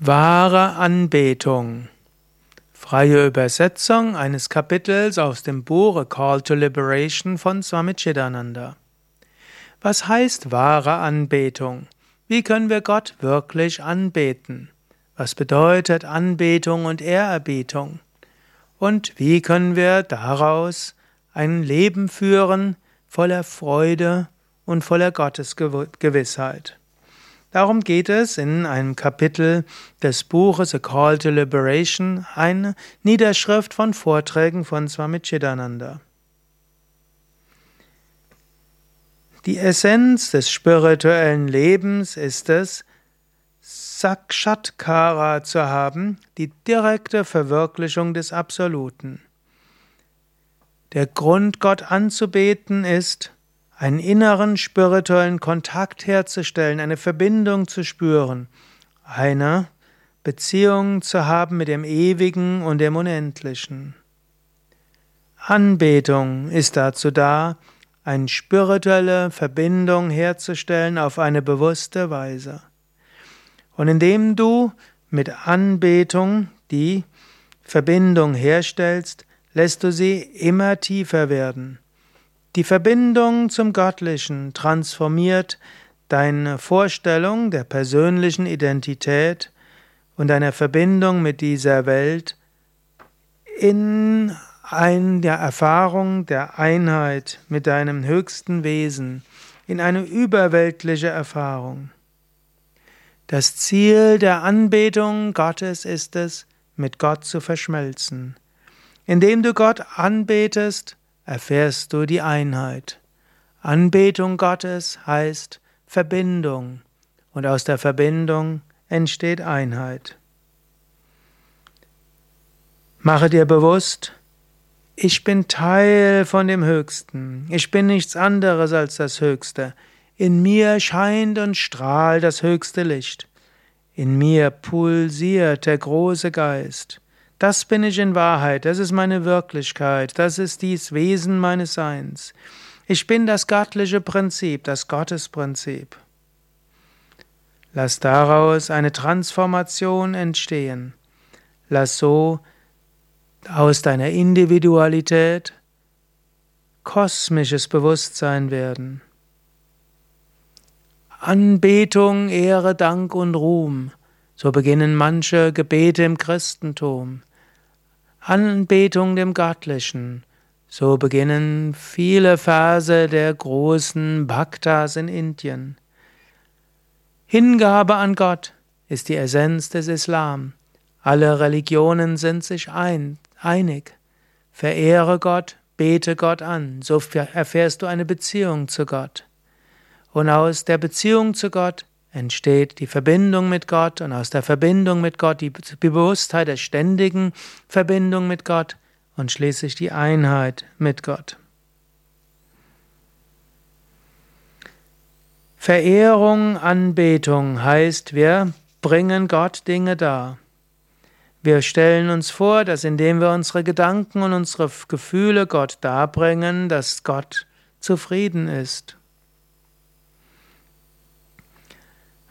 Wahre Anbetung. Freie Übersetzung eines Kapitels aus dem Buch A Call to Liberation von Swami Chidananda. Was heißt wahre Anbetung? Wie können wir Gott wirklich anbeten? Was bedeutet Anbetung und Ehrerbietung? Und wie können wir daraus ein Leben führen voller Freude und voller Gottesgewissheit? Darum geht es in einem Kapitel des Buches A Call to Liberation, eine Niederschrift von Vorträgen von Swami Chidananda. Die Essenz des spirituellen Lebens ist es, Sakshatkara zu haben, die direkte Verwirklichung des Absoluten. Der Grund, Gott anzubeten, ist, einen inneren spirituellen Kontakt herzustellen, eine Verbindung zu spüren, eine Beziehung zu haben mit dem Ewigen und dem Unendlichen. Anbetung ist dazu da, eine spirituelle Verbindung herzustellen auf eine bewusste Weise. Und indem du mit Anbetung die Verbindung herstellst, lässt du sie immer tiefer werden. Die Verbindung zum Göttlichen transformiert deine Vorstellung der persönlichen Identität und deiner Verbindung mit dieser Welt in eine Erfahrung der Einheit mit deinem höchsten Wesen, in eine überweltliche Erfahrung. Das Ziel der Anbetung Gottes ist es, mit Gott zu verschmelzen. Indem du Gott anbetest, erfährst du die Einheit. Anbetung Gottes heißt Verbindung und aus der Verbindung entsteht Einheit. Mache dir bewusst, ich bin Teil von dem Höchsten, ich bin nichts anderes als das Höchste, in mir scheint und strahlt das höchste Licht, in mir pulsiert der große Geist, das bin ich in Wahrheit, das ist meine Wirklichkeit, das ist dies Wesen meines Seins. Ich bin das göttliche Prinzip, das Gottesprinzip. Lass daraus eine Transformation entstehen. Lass so aus deiner Individualität kosmisches Bewusstsein werden. Anbetung, Ehre, Dank und Ruhm. So beginnen manche Gebete im Christentum. Anbetung dem Göttlichen. So beginnen viele Verse der großen Bhaktas in Indien. Hingabe an Gott ist die Essenz des Islam. Alle Religionen sind sich ein, einig. Verehre Gott, bete Gott an, so erfährst du eine Beziehung zu Gott. Und aus der Beziehung zu Gott entsteht die Verbindung mit Gott und aus der Verbindung mit Gott die Bewusstheit der ständigen Verbindung mit Gott und schließlich die Einheit mit Gott. Verehrung, Anbetung heißt, wir bringen Gott Dinge dar. Wir stellen uns vor, dass indem wir unsere Gedanken und unsere Gefühle Gott darbringen, dass Gott zufrieden ist.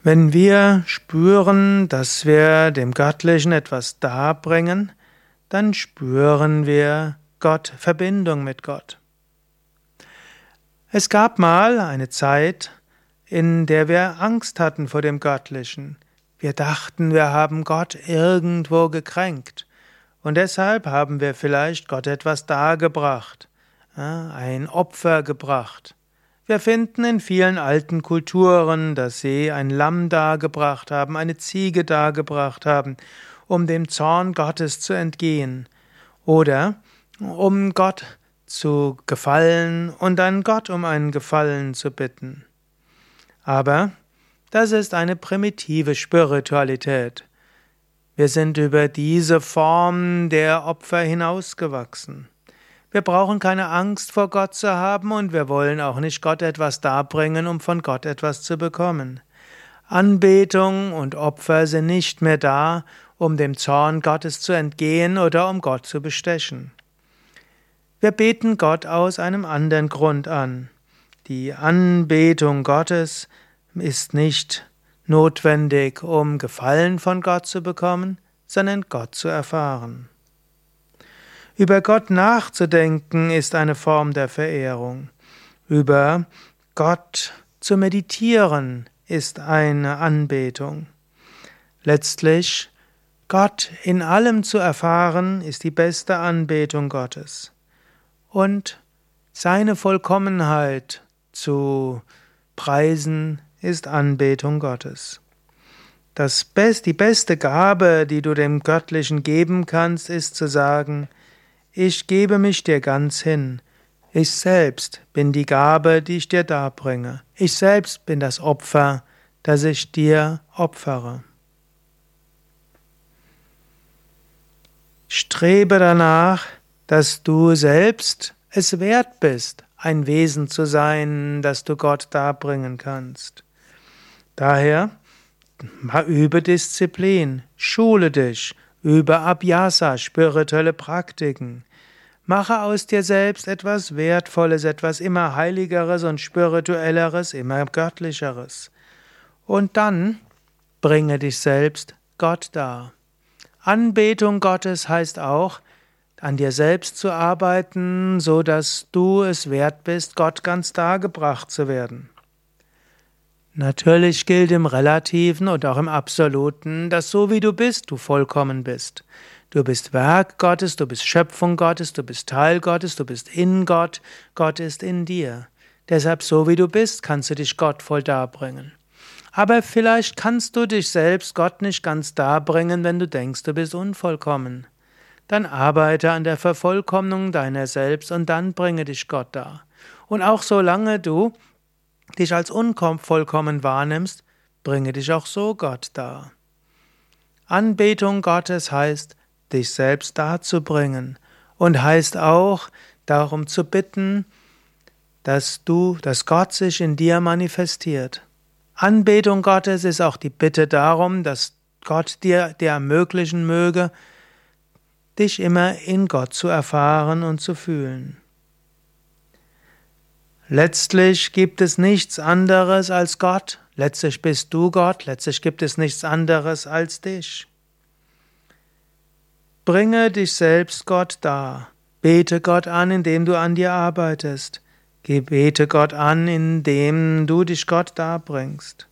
Wenn wir spüren, dass wir dem Göttlichen etwas darbringen, dann spüren wir Gott, Verbindung mit Gott. Es gab mal eine Zeit, in der wir Angst hatten vor dem Göttlichen. Wir dachten, wir haben Gott irgendwo gekränkt. Und deshalb haben wir vielleicht Gott etwas dargebracht, ein Opfer gebracht. Wir finden in vielen alten Kulturen, dass sie ein Lamm dargebracht haben, eine Ziege dargebracht haben, um dem Zorn Gottes zu entgehen oder um Gott zu gefallen und dann Gott um einen Gefallen zu bitten. Aber das ist eine primitive Spiritualität. Wir sind über diese Form der Opfer hinausgewachsen. Wir brauchen keine Angst vor Gott zu haben und wir wollen auch nicht Gott etwas darbringen, um von Gott etwas zu bekommen. Anbetung und Opfer sind nicht mehr da, um dem Zorn Gottes zu entgehen oder um Gott zu bestechen. Wir beten Gott aus einem anderen Grund an. Die Anbetung Gottes ist nicht notwendig, um Gefallen von Gott zu bekommen, sondern Gott zu erfahren. Über Gott nachzudenken ist eine Form der Verehrung. Über Gott zu meditieren ist eine Anbetung. Letztlich Gott in allem zu erfahren, ist die beste Anbetung Gottes. Und seine Vollkommenheit zu preisen, ist Anbetung Gottes. Das Best, die beste Gabe, die du dem Göttlichen geben kannst, ist zu sagen, ich gebe mich dir ganz hin. Ich selbst bin die Gabe, die ich dir darbringe. Ich selbst bin das Opfer, das ich dir opfere. Strebe danach, dass du selbst es wert bist, ein Wesen zu sein, das du Gott darbringen kannst. Daher übe Disziplin, schule dich, übe Abhyasa, spirituelle Praktiken. Mache aus dir selbst etwas Wertvolles, etwas immer Heiligeres und Spirituelleres, immer Göttlicheres. Und dann bringe dich selbst Gott dar. Anbetung Gottes heißt auch, an dir selbst zu arbeiten, so dass du es wert bist, Gott ganz dargebracht zu werden. Natürlich gilt im Relativen und auch im Absoluten, dass so wie du bist, du vollkommen bist. Du bist Werk Gottes, du bist Schöpfung Gottes, du bist Teil Gottes, du bist in Gott, Gott ist in dir. Deshalb so wie du bist, kannst du dich Gott voll darbringen. Aber vielleicht kannst du dich selbst Gott nicht ganz darbringen, wenn du denkst, du bist unvollkommen dann arbeite an der Vervollkommnung deiner selbst und dann bringe dich Gott dar. Und auch solange du dich als unvollkommen wahrnimmst, bringe dich auch so Gott dar. Anbetung Gottes heißt, dich selbst darzubringen und heißt auch, darum zu bitten, dass du, dass Gott sich in dir manifestiert. Anbetung Gottes ist auch die Bitte darum, dass Gott dir dir ermöglichen möge, dich immer in Gott zu erfahren und zu fühlen. Letztlich gibt es nichts anderes als Gott, letztlich bist du Gott, letztlich gibt es nichts anderes als dich. Bringe dich selbst Gott dar, bete Gott an, indem du an dir arbeitest, bete Gott an, indem du dich Gott darbringst.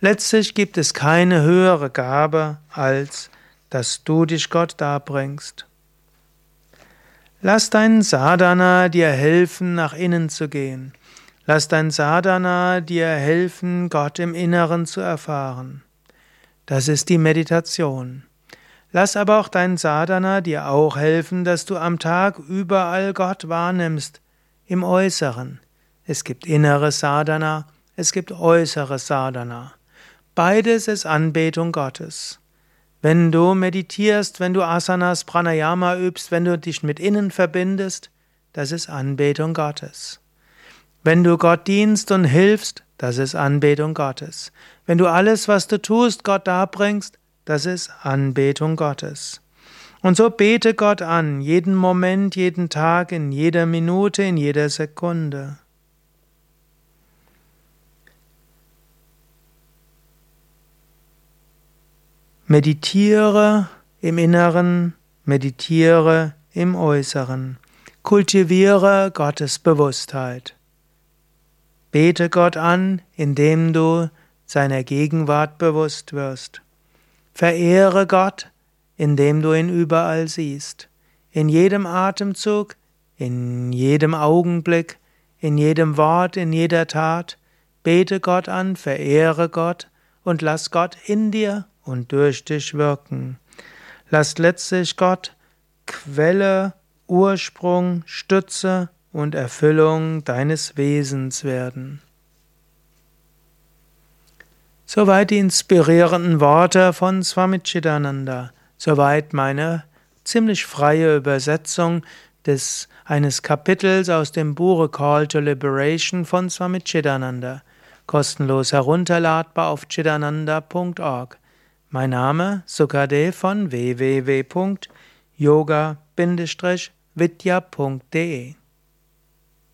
Letztlich gibt es keine höhere Gabe als dass du dich Gott darbringst. Lass dein Sadhana dir helfen, nach innen zu gehen. Lass dein Sadhana dir helfen, Gott im Inneren zu erfahren. Das ist die Meditation. Lass aber auch dein Sadhana dir auch helfen, dass du am Tag überall Gott wahrnimmst, im Äußeren. Es gibt inneres Sadhana, es gibt äußeres Sadhana. Beides ist Anbetung Gottes. Wenn du meditierst, wenn du Asanas, Pranayama übst, wenn du dich mit innen verbindest, das ist Anbetung Gottes. Wenn du Gott dienst und hilfst, das ist Anbetung Gottes. Wenn du alles, was du tust, Gott darbringst, das ist Anbetung Gottes. Und so bete Gott an, jeden Moment, jeden Tag, in jeder Minute, in jeder Sekunde. Meditiere im Inneren, meditiere im Äußeren. Kultiviere Gottes Bewusstheit. Bete Gott an, indem du seiner Gegenwart bewusst wirst. Verehre Gott, indem du ihn überall siehst. In jedem Atemzug, in jedem Augenblick, in jedem Wort, in jeder Tat. Bete Gott an, verehre Gott und lass Gott in dir und durch dich wirken. Lass letztlich Gott Quelle, Ursprung, Stütze und Erfüllung deines Wesens werden. Soweit die inspirierenden Worte von Swami Chidananda, soweit meine ziemlich freie Übersetzung des eines Kapitels aus dem Buche Call to Liberation von Swami Chidananda, kostenlos herunterladbar auf chidananda.org. Mein Name Sukadev von www.yoga-vidya.de